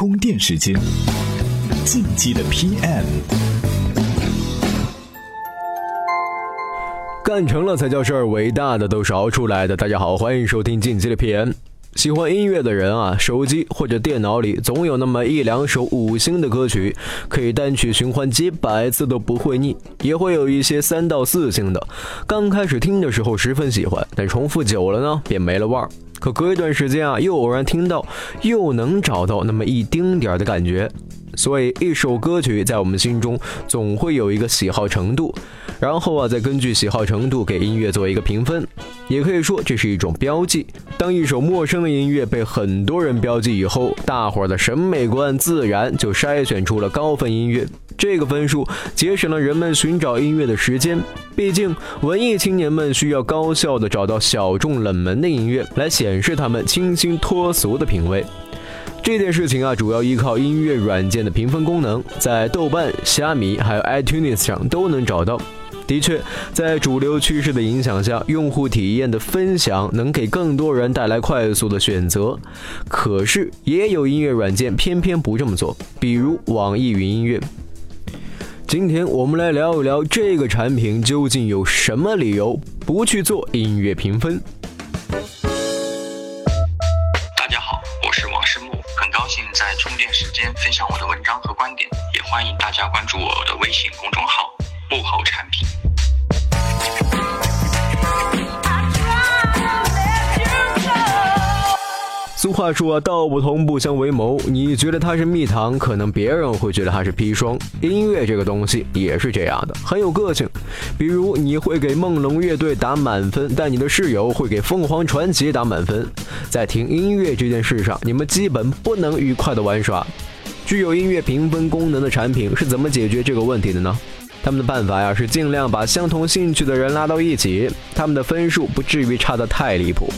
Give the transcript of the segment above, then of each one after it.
充电时间，进击的 PM，干成了才叫事儿，伟大的都是熬出来的。大家好，欢迎收听进击的 PM。喜欢音乐的人啊，手机或者电脑里总有那么一两首五星的歌曲，可以单曲循环几百次都不会腻；也会有一些三到四星的，刚开始听的时候十分喜欢，但重复久了呢，便没了味儿。可隔一段时间啊，又偶然听到，又能找到那么一丁点儿的感觉。所以，一首歌曲在我们心中总会有一个喜好程度，然后啊，再根据喜好程度给音乐做一个评分，也可以说这是一种标记。当一首陌生的音乐被很多人标记以后，大伙儿的审美观自然就筛选出了高分音乐。这个分数节省了人们寻找音乐的时间，毕竟文艺青年们需要高效的找到小众冷门的音乐，来显示他们清新脱俗的品味。这件事情啊，主要依靠音乐软件的评分功能，在豆瓣、虾米还有 iTunes 上都能找到。的确，在主流趋势的影响下，用户体验的分享能给更多人带来快速的选择。可是，也有音乐软件偏偏不这么做，比如网易云音乐。今天我们来聊一聊这个产品究竟有什么理由不去做音乐评分。大家好，我是王世木，很高兴在充电时间分享我的文章和观点，也欢迎大家关注我的微信公众号“幕后产品”。俗话说，道不同不相为谋。你觉得它是蜜糖，可能别人会觉得它是砒霜。音乐这个东西也是这样的，很有个性。比如你会给梦龙乐队打满分，但你的室友会给凤凰传奇打满分。在听音乐这件事上，你们基本不能愉快的玩耍。具有音乐评分功能的产品是怎么解决这个问题的呢？他们的办法呀，是尽量把相同兴趣的人拉到一起，他们的分数不至于差得太离谱。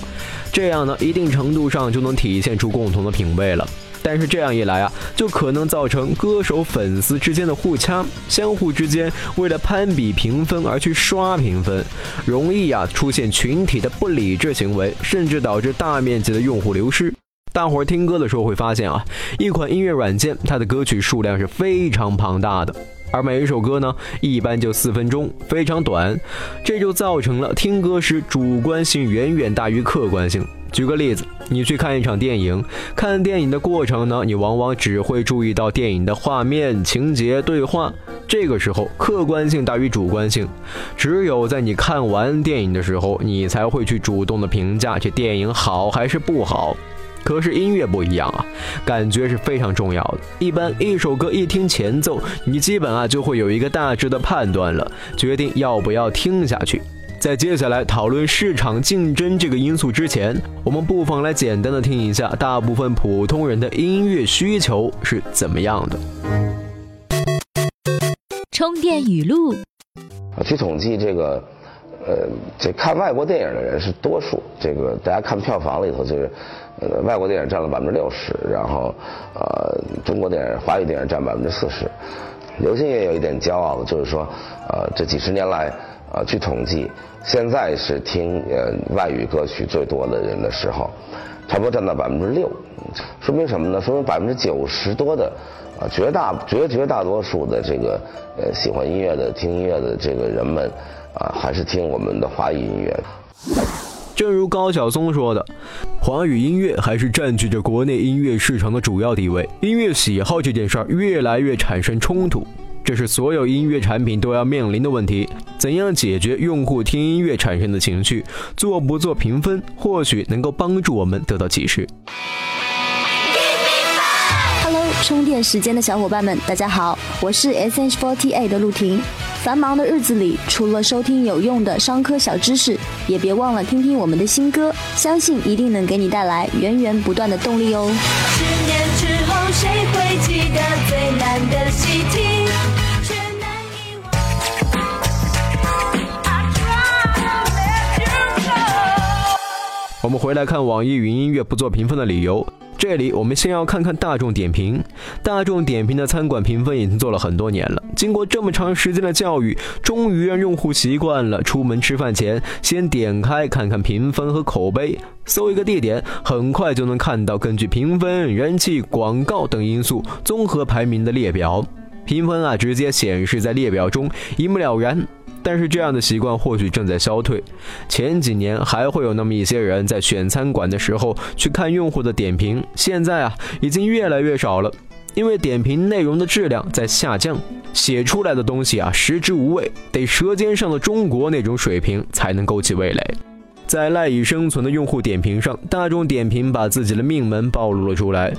这样呢，一定程度上就能体现出共同的品味了。但是这样一来啊，就可能造成歌手粉丝之间的互掐，相互之间为了攀比评分而去刷评分，容易啊出现群体的不理智行为，甚至导致大面积的用户流失。大伙儿听歌的时候会发现啊，一款音乐软件它的歌曲数量是非常庞大的。而每一首歌呢，一般就四分钟，非常短，这就造成了听歌时主观性远远大于客观性。举个例子，你去看一场电影，看电影的过程呢，你往往只会注意到电影的画面、情节、对话，这个时候客观性大于主观性。只有在你看完电影的时候，你才会去主动的评价这电影好还是不好。可是音乐不一样啊，感觉是非常重要的。一般一首歌一听前奏，你基本啊就会有一个大致的判断了，决定要不要听下去。在接下来讨论市场竞争这个因素之前，我们不妨来简单的听一下大部分普通人的音乐需求是怎么样的。充电语录。据统计，这个。呃，这看外国电影的人是多数。这个大家看票房里头，就是外国电影占了百分之六十，然后呃，中国电影、华语电影占百分之四十。刘星也有一点骄傲的，就是说，呃，这几十年来，呃，据统计，现在是听呃外语歌曲最多的人的时候，差不多占到百分之六。说明什么呢？说明百分之九十多的，啊，绝大绝绝大多数的这个呃喜欢音乐的、听音乐的这个人们。啊，还是听我们的华语音乐。正如高晓松说的，华语音乐还是占据着国内音乐市场的主要地位。音乐喜好这件事儿越来越产生冲突，这是所有音乐产品都要面临的问题。怎样解决用户听音乐产生的情绪？做不做评分，或许能够帮助我们得到启示。Hello，充电时间的小伙伴们，大家好，我是 SH48 的陆婷。繁忙的日子里，除了收听有用的商科小知识，也别忘了听听我们的新歌，相信一定能给你带来源源不断的动力哦。十年之后，谁会记得最难的习题，却难遗忘。我们回来看网易云音乐不做评分的理由。这里我们先要看看大众点评。大众点评的餐馆评分已经做了很多年了，经过这么长时间的教育，终于让用户习惯了出门吃饭前先点开看看评分和口碑，搜一个地点，很快就能看到根据评分、人气、广告等因素综合排名的列表。评分啊，直接显示在列表中，一目了然。但是这样的习惯或许正在消退。前几年还会有那么一些人在选餐馆的时候去看用户的点评，现在啊已经越来越少了，因为点评内容的质量在下降，写出来的东西啊食之无味，得《舌尖上的中国》那种水平才能勾起味蕾。在赖以生存的用户点评上，大众点评把自己的命门暴露了出来，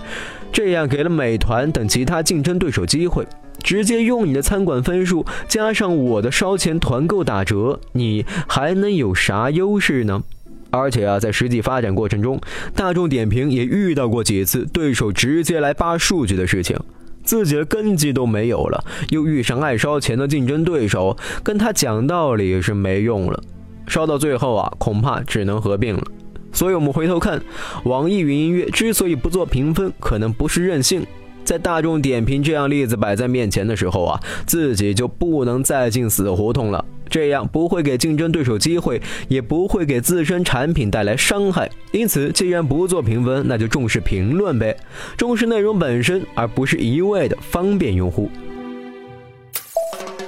这样给了美团等其他竞争对手机会。直接用你的餐馆分数加上我的烧钱团购打折，你还能有啥优势呢？而且啊，在实际发展过程中，大众点评也遇到过几次对手直接来扒数据的事情，自己的根基都没有了，又遇上爱烧钱的竞争对手，跟他讲道理是没用了，烧到最后啊，恐怕只能合并了。所以我们回头看，网易云音乐之所以不做评分，可能不是任性。在大众点评这样例子摆在面前的时候啊，自己就不能再进死胡同了。这样不会给竞争对手机会，也不会给自身产品带来伤害。因此，既然不做评分，那就重视评论呗，重视内容本身，而不是一味的方便用户。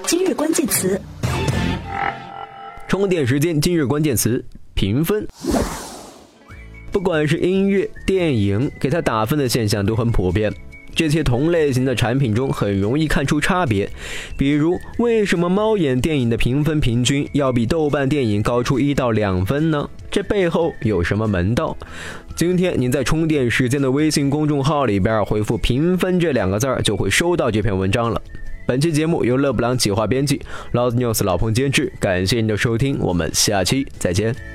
今日关键词：充电时间。今日关键词：评分。不管是音乐、电影，给它打分的现象都很普遍。这些同类型的产品中很容易看出差别，比如为什么猫眼电影的评分平均要比豆瓣电影高出一到两分呢？这背后有什么门道？今天您在充电时间的微信公众号里边回复“评分”这两个字儿，就会收到这篇文章了。本期节目由勒布朗企划编辑，老子 news 老彭监制，感谢您的收听，我们下期再见。